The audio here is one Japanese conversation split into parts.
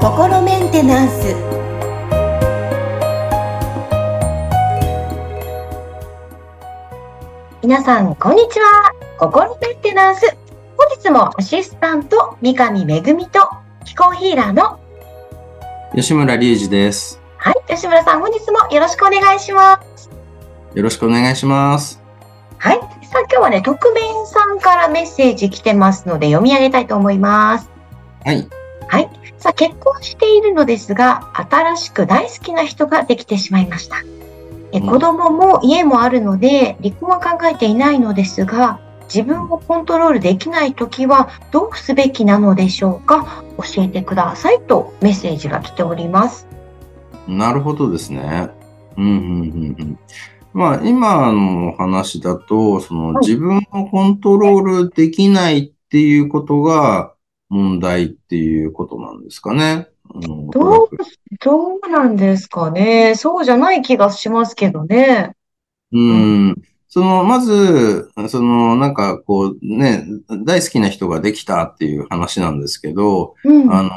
心メンテナンス皆さんこんにちは心メンテナンス本日もアシスタント三上恵と気候ヒーラーの吉村隆二です。はい吉村さん本日もよろしくお願いしますよろしくお願いします。はいさあ今日はね特弁さんからメッセージ来てますので読み上げたいと思いますはい。はい。さあ、結婚しているのですが、新しく大好きな人ができてしまいました。えうん子供も家もあるので、離婚は考えていないのですが、自分をコントロールできないときはどうすべきなのでしょうか教えてくださいとメッセージが来ております。なるほどですね。うん、うん、うん、うん。まあ、今の話だと、そのはい自分をコントロールできないっていうことが問題っていうことなんですかね。うん、どう、どうなんですかね。そうじゃない気がしますけどね。うん。その、まず、その、なんか、こう、ね、大好きな人ができたっていう話なんですけど、うん。あの、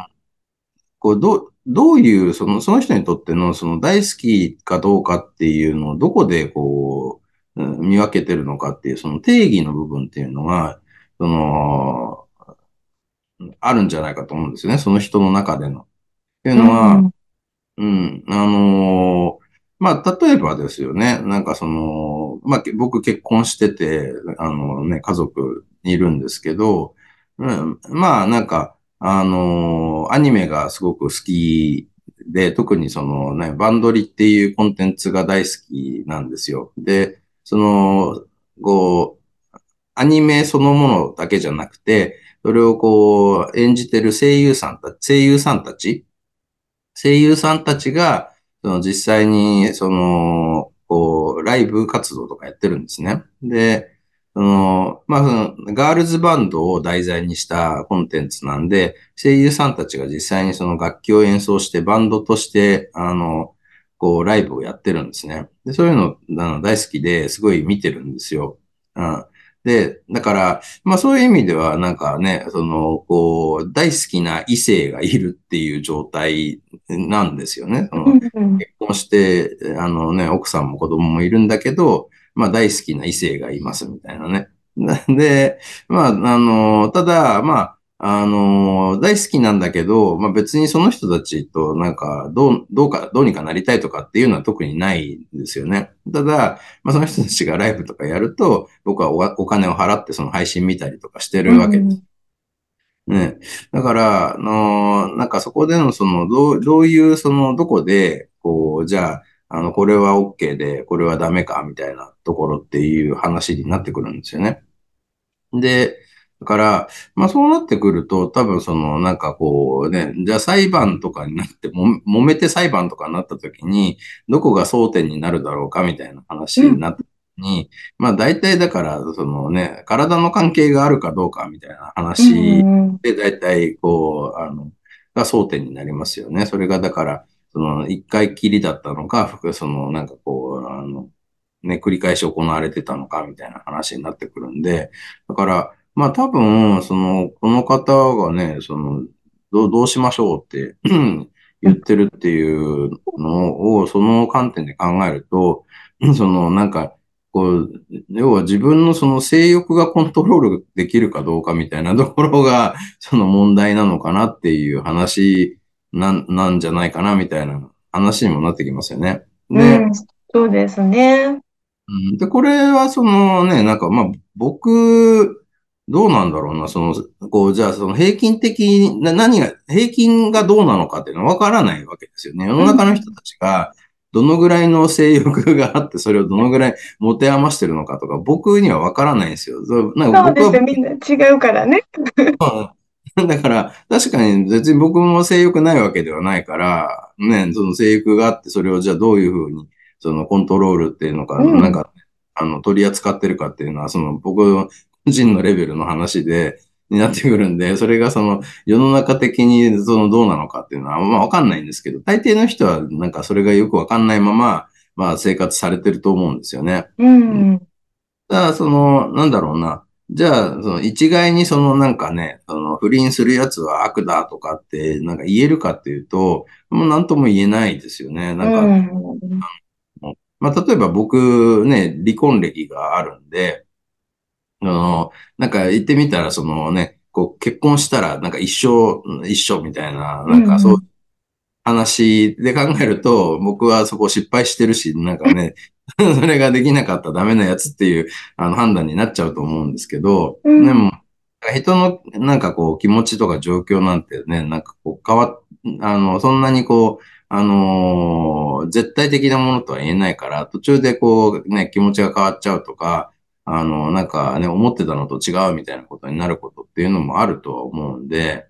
こう、どう、どういう、その、その人にとっての、その、大好きかどうかっていうのを、どこで、こう、見分けてるのかっていう、その定義の部分っていうのが、その、あるんじゃないかと思うんですよね。その人の中での。っていうのは、うんうん、あのーまあ、例えばですよね。なんかその、まあ、僕結婚してて、あのね、家族いるんですけど、うん、まあ、なんか、あのアニメがすごく好きで、特にそのね、バンドリっていうコンテンツが大好きなんですよ。で、その、こう、アニメそのものだけじゃなくて、それをこう、演じてる声優さんたち声優さんたち声優さんたちが、その実際に、その、こう、ライブ活動とかやってるんですね。で、その、まあ、その、ガールズバンドを題材にしたコンテンツなんで、声優さんたちが実際にその楽器を演奏して、バンドとして、あの、こう、ライブをやってるんですね。で、そういうの、あの大好きですごい見てるんですよ。うん。で、だから、まあそういう意味では、なんかね、その、こう、大好きな異性がいるっていう状態なんですよね。そのうん結婚して、あのね、奥さんも子供もいるんだけど、まあ大好きな異性がいますみたいなね。で、まあ、あの、ただ、まあ、あの、大好きなんだけど、まあ別にその人たちとなんか、どう、どうか、どうにかなりたいとかっていうのは特にないんですよね。ただ、まあその人たちがライブとかやると、僕はおお金を払ってその配信見たりとかしてるわけです。ね。だから、あの、なんかそこでのその、どう、どういう、その、どこで、こう、じゃあ、あの、これは OK で、これはダメか、みたいなところっていう話になってくるんですよね。で、だから、まあそうなってくると、多分その、なんかこうね、じゃあ裁判とかになっても、揉めて裁判とかになった時に、どこが争点になるだろうか、みたいな話になった時に、まあ大体だから、そのね、体の関係があるかどうか、みたいな話うんで、大体、こう、あの、が争点になりますよね。それが、だから、その、一回きりだったのか、その、なんかこう、あの、ね、繰り返し行われてたのか、みたいな話になってくるんで、だから、まあ多分、その、この方がね、その、ど、どうしましょうって 言ってるっていうのを、その観点で考えると、その、なんか、こう、要は自分のその性欲がコントロールできるかどうかみたいなところが、その問題なのかなっていう話なん、なんじゃないかなみたいな話にもなってきますよね。で、うん、そうですね。うんで、これはそのね、なんかまあ僕、どうなんだろうな、その、こう、じゃあその平均的に、な何が、平均がどうなのかっていうのはわからないわけですよね。世の中の人たちが、どのぐらいの性欲があって、それをどのぐらい持て余してるのかとか、僕にはわからないんですよ。そうなんか僕はそうですよ。みんな違うからね。う ん だから、確かに別に僕も性欲ないわけではないから、ね、その性欲があって、それをじゃあどういうふうに、そのコントロールっていうのか、うんなんか、あの、取り扱ってるかっていうのは、その僕個人のレベルの話で、になってくるんで、それがその世の中的にそのどうなのかっていうのは、まあわかんないんですけど、大抵の人はなんかそれがよくわかんないまま、まあ生活されてると思うんですよね。うん。だから、その、なんだろうな。じゃあ、その一概にそのなんかね、その不倫するやつは悪だとかってなんか言えるかっていうと、もう何とも言えないですよね。なんか、うん。まあ例えば僕ね、離婚歴があるんで、あの、なんか言ってみたらそのね、こう結婚したらなんか一生、一生みたいな、なんかそううん話で考えると、僕はそこ失敗してるし、なんかね、それができなかったらダメなやつっていうあの判断になっちゃうと思うんですけど、うん。でも、人のなんかこう気持ちとか状況なんてね、なんかこう変わっ、あの、そんなにこう、あのー絶対的なものとは言えないから、途中でこうね、気持ちが変わっちゃうとか、あの、なんかね、思ってたのと違うみたいなことになることっていうのもあるとは思うんで、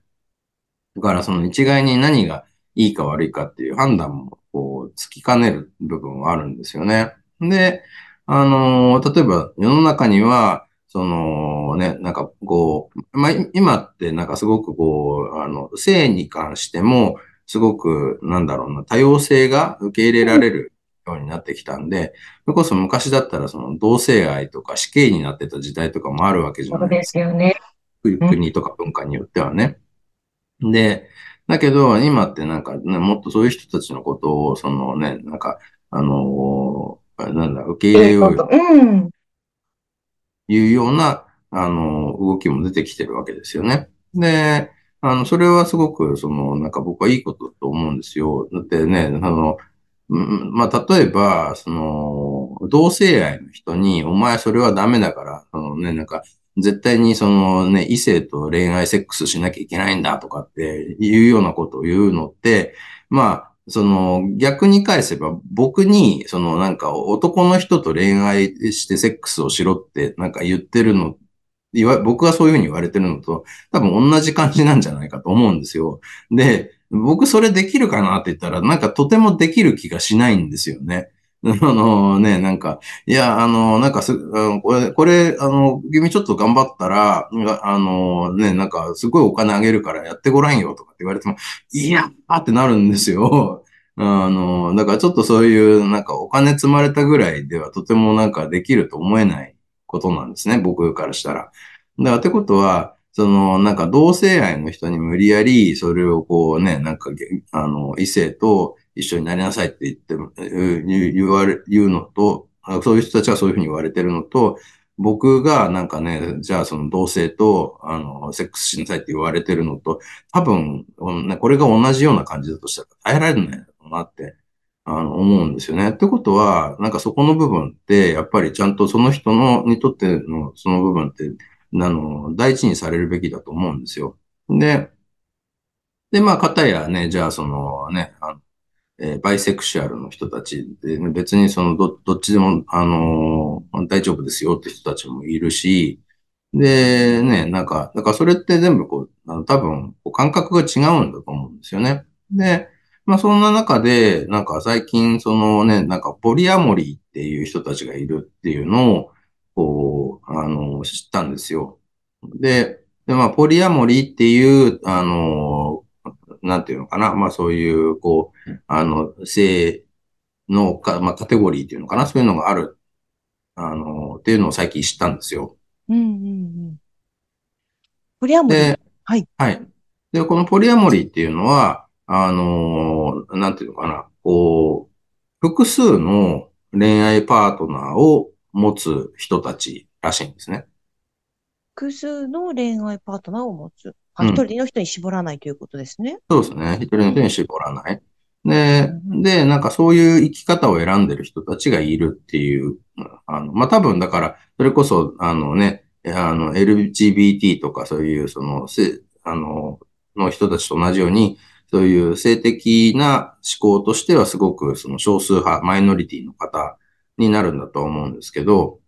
だからその一概に何がいいか悪いかっていう判断もこうつきかねる部分はあるんですよね。で、あの例えば世の中には、そのね、なんかこう、まあ、今ってなんかすごくこう、あの、性に関しても、すごく、なんだろうな、多様性が受け入れられるようになってきたんで、それこそ昔だったらその同性愛とか死刑になってた時代とかもあるわけじゃそうでないですか。すよね。うん。国とか文化によってはね。で、だけど、今ってなんかね、もっとそういう人たちのことを、そのね、なんか、あのーなんだ、受け入れようよ、うん。いうような、あの動きも出てきてるわけですよね。で、あの、それはすごく、その、なんか僕はいいことと思うんですよ。だってね、あの、まあ、例えば、その、同性愛の人に、お前それはダメだから、そのね、なんか、絶対にそのね、異性と恋愛セックスしなきゃいけないんだとかっていうようなことを言うのって、まあ、その逆に返せば僕にそのなんか男の人と恋愛してセックスをしろってなんか言ってるの、僕がそういうふうに言われてるのと多分同じ感じなんじゃないかと思うんですよ。で、僕それできるかなって言ったらなんかとてもできる気がしないんですよね。あのね、なんか、いや、あの、なんかす、これ、これ、あの、君ちょっと頑張ったら、あの、ね、なんか、すごいお金あげるからやってごらんよとかって言われても、いやーってなるんですよ。あの、だからちょっとそういう、なんかお金積まれたぐらいではとてもなんかできると思えないことなんですね、僕からしたら。だからってことは、その、なんか同性愛の人に無理やり、それをこうね、なんか、あの、異性と一緒になりなさいって言って、言われ、言うのと、そういう人たちがそういうふうに言われてるのと、僕がなんかね、じゃあその同性と、あの、セックスしなさいって言われてるのと、多分、これが同じような感じだとしたら耐えられないだろうなって、あの、思うんですよね。ってことは、なんかそこの部分って、やっぱりちゃんとその人の、にとってのその部分って、あの、大事にされるべきだと思うんですよ。で、で、まあ、かたやね、じゃあそのね、あのえーバイセクシュアルの人たちで、ね、別にそのど、どっちでも、あのー大丈夫ですよって人たちもいるし、で、ね、なんか、だからそれって全部こう、あの多分、感覚が違うんだと思うんですよね。で、まあそんな中で、なんか最近、そのね、なんかポリアモリーっていう人たちがいるっていうのを、こう、あの、知ったんですよ。で、で、まあ、ポリアモリーっていう、あの、なんていうのかな、まあそういう、こう、あの、性のか、まあカテゴリーっていうのかな、そういうのがある、あの、っていうのを最近知ったんですよ。うんうんうん。ポリアモリー。で、はい。はい。で、このポリアモリーっていうのは、あの、なんていうのかな、こう、複数の恋愛パートナーを持つ人たちらしいんですね。複数の恋愛パートナーを持つ。一人の人に絞らないということですね。そうですね。一人の人に絞らない。で、うん。で、なんかそういう生き方を選んでる人たちがいるっていう、あの、まあ、多分だから、それこそ、あのね、あの、LGBT とかそういう、その、せ、あの、の人たちと同じように、そういう性的な思考としてはすごくその少数派、マイノリティの方になるんだと思うんですけど、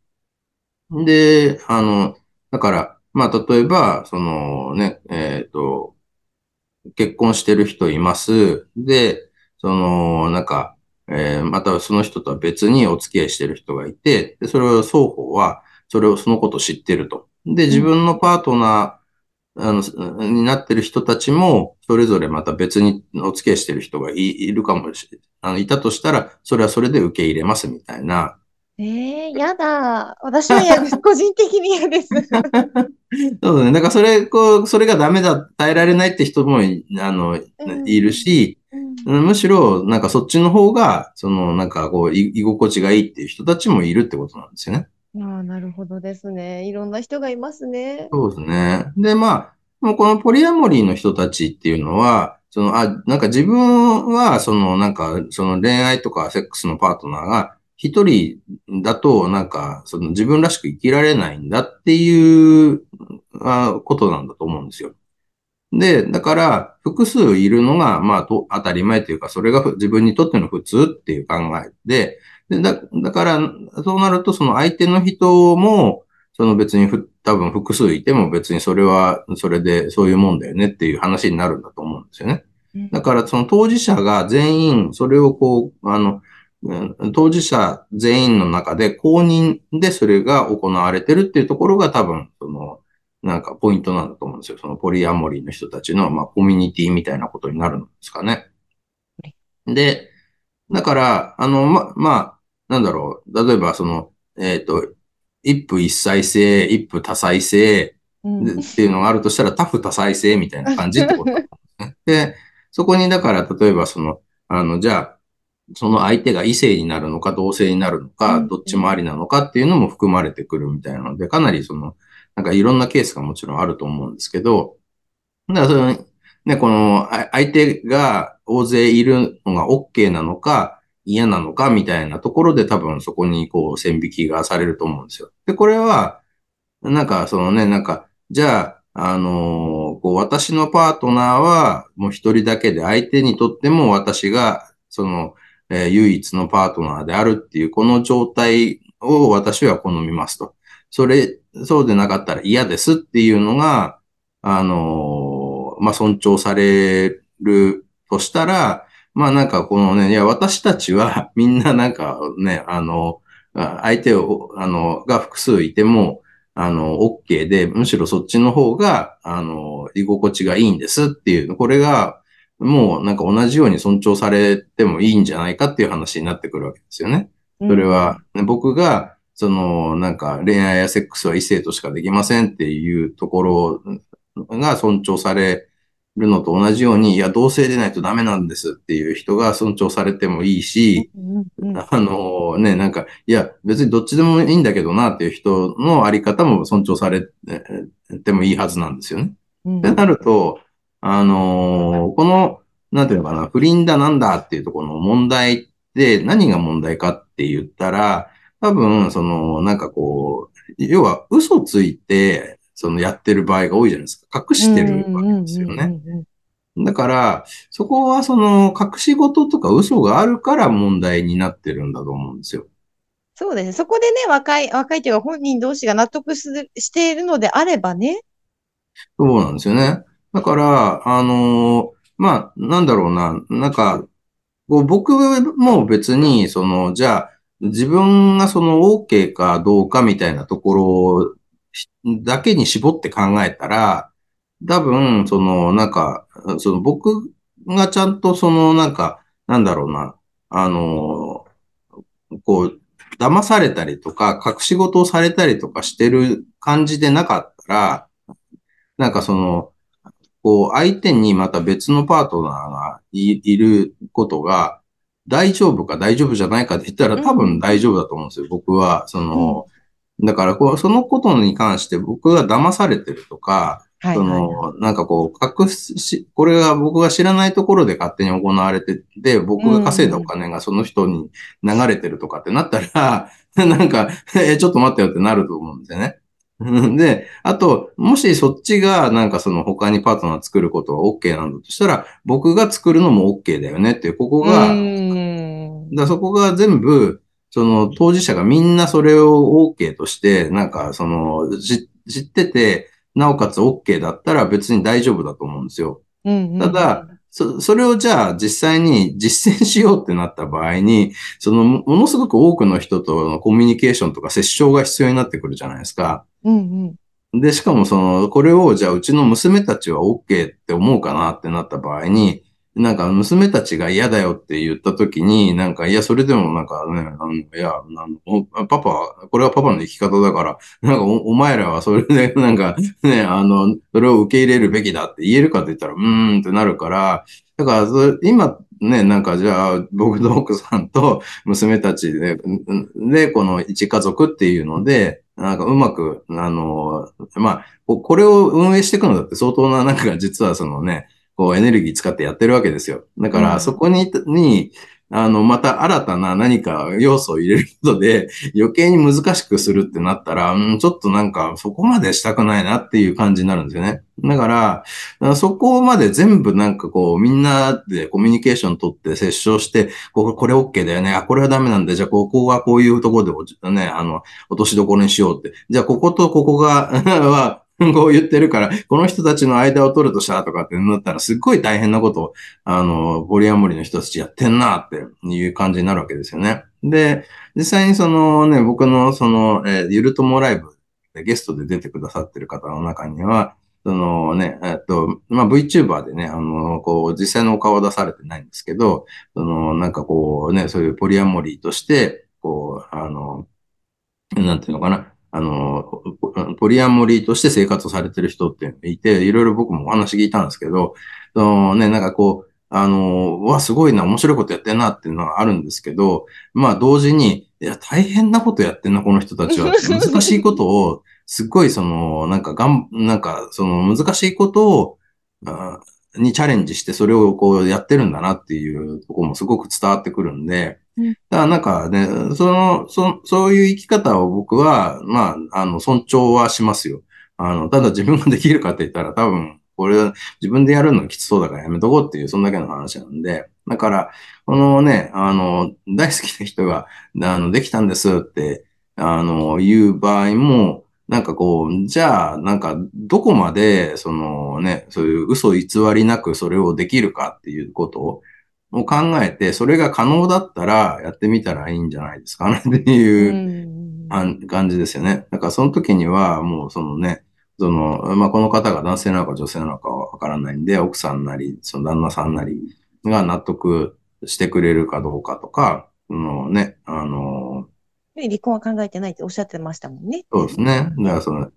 で、あの、だから、まあ、例えば、そのね、えっと、結婚してる人います。で、その、なんか、えーまたその人とは別にお付き合いしてる人がいて、で、それを双方は、それを、そのことを知ってると。で、自うん。分のパートナー、あの、になってる人たちも、それぞれまた別にお付き合いしてる人がい、いるかもしれない。あの、いたとしたら、それはそれで受け入れますみたいな、ええやだ。私は嫌です。個人的に嫌です。そうだね。だからそれ、こう、それがダメだ、耐えられないって人もい、あの、うんいるし、うんむしろ、なんかそっちの方が、その、なんかこう、い居心地がいいっていう人たちもいるってことなんですよね。ああ、なるほどですね。いろんな人がいますね。そうですね。で、まあ、もうこのポリアモリーの人たちっていうのは、その、あ、なんか自分は、その、なんか、その恋愛とかセックスのパートナーが一人だと、なんか、その自分らしく生きられないんだっていうあことなんだと思うんですよ。で、だから、複数いるのが、まあ、と当たり前というか、それがふ自分にとっての普通っていう考えで、でだだから、そうなると、その相手の人も、その別にふ多分複数いても別にそれは、それでそういうもんだよねっていう話になるんだと思うんですよね。うんだからその当事者が全員、それをこう、あの、うん当事者全員の中で公認でそれが行われてるっていうところが多分、その、なんかポイントなんだと思うんですよ。そのポリアモリーの人たちの、まあ、コミュニティみたいなことになるんですかね。で、だから、あの、ま、まあ、なんだろう。例えば、その、えっ、と、一夫一妻制、一夫多妻制うんでっていうのがあるとしたら、多夫多妻制みたいな感じってことね。で、そこにだから、例えばその、あの、じゃあ、その相手が異性になるのか同性になるのうか、んどっちもありなのかっていうのも含まれてくるみたいなので、かなりその、なんかいろんなケースがもちろんあると思うんですけど、だからその、ね、この、あ相手が大勢いるのが OK なのか、嫌なのかみたいなところで多分そこにこう線引きがされると思うんですよ。で、これは、なんかそのね、なんか、じゃあ、あのーこう私のパートナーはもう一人だけで相手にとっても私がその、えー唯一のパートナーであるっていうこの状態を私は好みますと。それ、そうでなかったら嫌ですっていうのが、あのーまあ、尊重されるとしたら、まあなんかこのね、いや私たちは みんななんかね、あの、相手を、あの、が複数いても、あの、OK で、むしろそっちの方が、あの、居心地がいいんですっていう、これが、もうなんか同じように尊重されてもいいんじゃないかっていう話になってくるわけですよね。それは、ね僕が、その、なんか恋愛やセックスは異性としかできませんっていうところが尊重されるのと同じように、いや、同性でないとダメなんですっていう人が尊重されてもいいし、あのね、なんか、いや、別にどっちでもいいんだけどなっていう人のあり方も尊重されてもいいはずなんですよね。うんってなると、あのーこの、なんていうのかな、不倫だなんだっていうところの問題って何が問題かって言ったら、多分、その、なんかこう、要は嘘ついて、そのやってる場合が多いじゃないですか。隠してるわけですよね。だから、そこはその隠し事とか嘘があるから問題になってるんだと思うんですよ。そうですね。そこでね、若い、若いというか本人同士が納得するしているのであればね。そうなんですよね。だから、あのまあ、なんだろうな、なんか、僕も別に、その、じゃあ、自分がその OK かどうかみたいなところだけに絞って考えたら、多分、その、なんか、その僕がちゃんとその、なんか、なんだろうな、あのこう、騙されたりとか、隠し事をされたりとかしてる感じでなかったら、なんかその、こう、相手にまた別のパートナーがいいることが、大丈夫か大丈夫じゃないかって言ったら多分大丈夫だと思うんですよ。僕は、その、だからこう、そのことに関して僕が騙されてるとか、そ。の、なんかこう、隠し、これが僕が知らないところで勝手に行われてて、僕が稼いだお金がその人に流れてるとかってなったら、なんか、え、ちょっと待ってよってなると思うんですよね。で、あと、もしそっちがなんかその他にパートナー作ることは OK なんだとしたら、僕が作るのも OK だよねっていう、ここが、だそこが全部、その当事者がみんなそれを OK として、なんかその、知知ってて、なおかつ OK だったら別に大丈夫だと思うんですよ。ただ、そ、それをじゃあ実際に実践しようってなった場合に、そのものすごく多くの人とのコミュニケーションとか接触が必要になってくるじゃないですか。うんうん。で、しかもその、これをじゃあうちの娘たちは OK って思うかなってなった場合に、なんか娘たちが嫌だよって言った時に、なんか、いや、それでもなんかね、あのいや、あのパパ、これはパパの生き方だから、なんかお前らはそれで、なんかね、あの、それを受け入れるべきだって言えるかって言ったら、うーんってなるから、だから、今、ね、なんかじゃあ、僕と奥さんと娘たちで、で、この一家族っていうので、なんかうまく、あの、まあ、これを運営していくのだって相当な、なんか実はそのね、こうエネルギー使ってやってるわけですよ。だからそこに、に、あの、また新たな何か要素を入れることで余計に難しくするってなったら、うん、ちょっとなんかそこまでしたくないなっていう感じになるんですよね。だから、そこまで全部なんかこうみんなでコミュニケーション取って接触して、ここれ OK だよね。あ、これはダメなんだ。じゃあここはこういうところでね、あの、落としどころにしようって。じゃあこことここが はこう言ってるから、この人たちの間を取るとしたらとかってなったら、すっごい大変なことを、あの、ポリアモリの人たちやってんなっていう感じになるわけですよね。で、実際にそのね、僕のその、えー、ゆるともライブでゲストで出てくださってる方の中には、そのね、えっと、まあ、VTuber でね、あの、こう、実際のお顔を出されてないんですけど、その、なんかこうね、そういうポリアモリーとして、こう、あの、なんていうのかな、あの、ポリアモリーとして生活をされてる人っていて、いろいろ僕もお話聞いたんですけど、そのね、なんかこう、あの、わ、すごいな、面白いことやってんなっていうのはあるんですけど、まあ同時に、いや、大変なことやってんな、この人たちは。難しいことを、すっごいその、なんかがん、なんか、その難しいことを、にチャレンジしてそれをこうやってるんだなっていうところもすごく伝わってくるんで、だからなんかね、その、そ、そういう生き方を僕は、まあ、あの、尊重はしますよ。あの、ただ自分ができるかって言ったら多分、これ自分でやるのきつそうだからやめとこうっていう、そんだけの話なんで、だから、このね、あの、大好きな人が、あの、できたんですって、あの、言う場合も、なんかこう、じゃあ、なんか、どこまで、そのね、そういう嘘偽りなくそれをできるかっていうことを、を考えて、それが可能だったらやってみたらいいんじゃないですかね っていう感じですよね。だからその時にはもうそのね、その、まあ、この方が男性なのか女性なのかはわからないんで、奥さんなり、その旦那さんなりが納得してくれるかどうかとか、そのね、あの、離婚は考えてないっておっしゃってましたもんね。そうですね。だからその、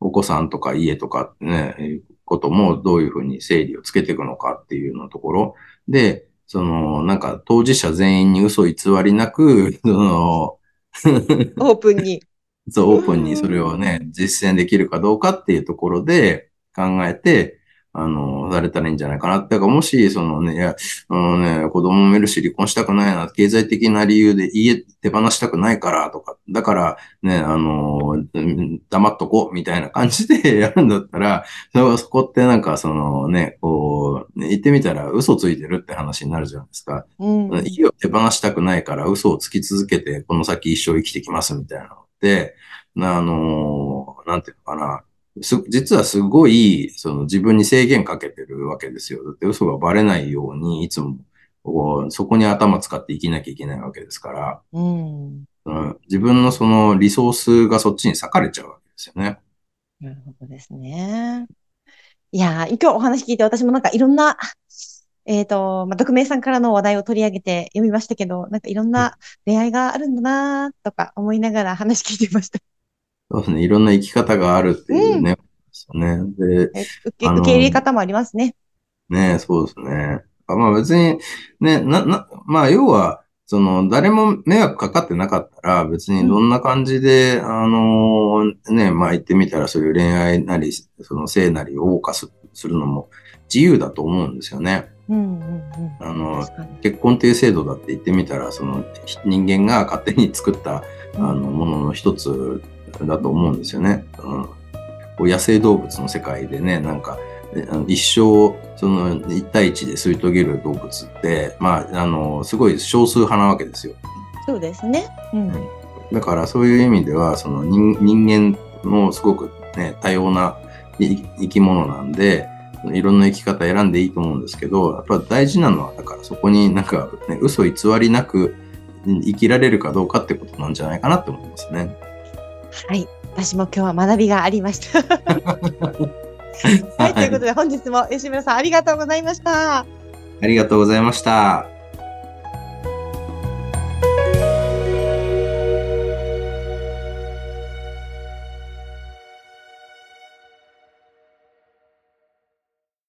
お子さんとか家とかね、こともどういうふうに整理をつけていくのかっていうのところで、その、なんか当事者全員に嘘偽りなく、その、オープンに。そう、オープンにそれをね、実践できるかどうかっていうところで考えて、あの、されたらいいんじゃないかな。だからもし、そのね、いや、あのね、子供もいるし離婚したくないな、経済的な理由で家手放したくないからとか、だからね、あの、黙っとこうみたいな感じで やるんだったら、そこってなんかそのね、こう、言ってみたら嘘ついてるって話になるじゃないですか。うん、家を手放したくないから嘘をつき続けて、この先一生生きてきますみたいなのって、あの、なんていうのかな。す、実はすごい、その自分に制限かけてるわけですよ。だって嘘がバレないように、いつも、こう、そこに頭使って生きなきゃいけないわけですから、うん、自分のそのリソースがそっちに割かれちゃうわけですよね。なるほどですね。いや今日お話聞いて私もなんかいろんな、えっ、ー、と、まあ、匿名さんからの話題を取り上げて読みましたけど、なんかいろんな出会いがあるんだなとか思いながら話聞いてました。そうですね。いろんな生き方があるっていうね。うん、ねで受け、受け入れ方もありますね。ねそうですね。まあ別に、ね、な、な、まあ要は、その、誰も迷惑かかってなかったら、別にどんな感じで、うん、あの、ね、まあ言ってみたらそういう恋愛なり、その性なりを謳歌するのも自由だと思うんですよね。うんうんうん、あの結婚っていう制度だって言ってみたらその人間が勝手に作ったあのものの一つだと思うんですよね。うん、こう野生動物の世界でね、なんか、一生、その、一対一で吸い遂げる動物って、まあ、あの、すごい少数派なわけですよ。そうですね。うん。だからそういう意味では、その人人間もすごくね、多様な生き物なんで、いろんな生き方選んでいいと思うんですけど、やっぱ大事なのは、だからそこになんかね、嘘偽りなく生きられるかどうかってことなんじゃないかなって思いますね。はい。私も今日は学びがありました。はい。ということで本日も吉村さんありがとうございました。ありがとうございました。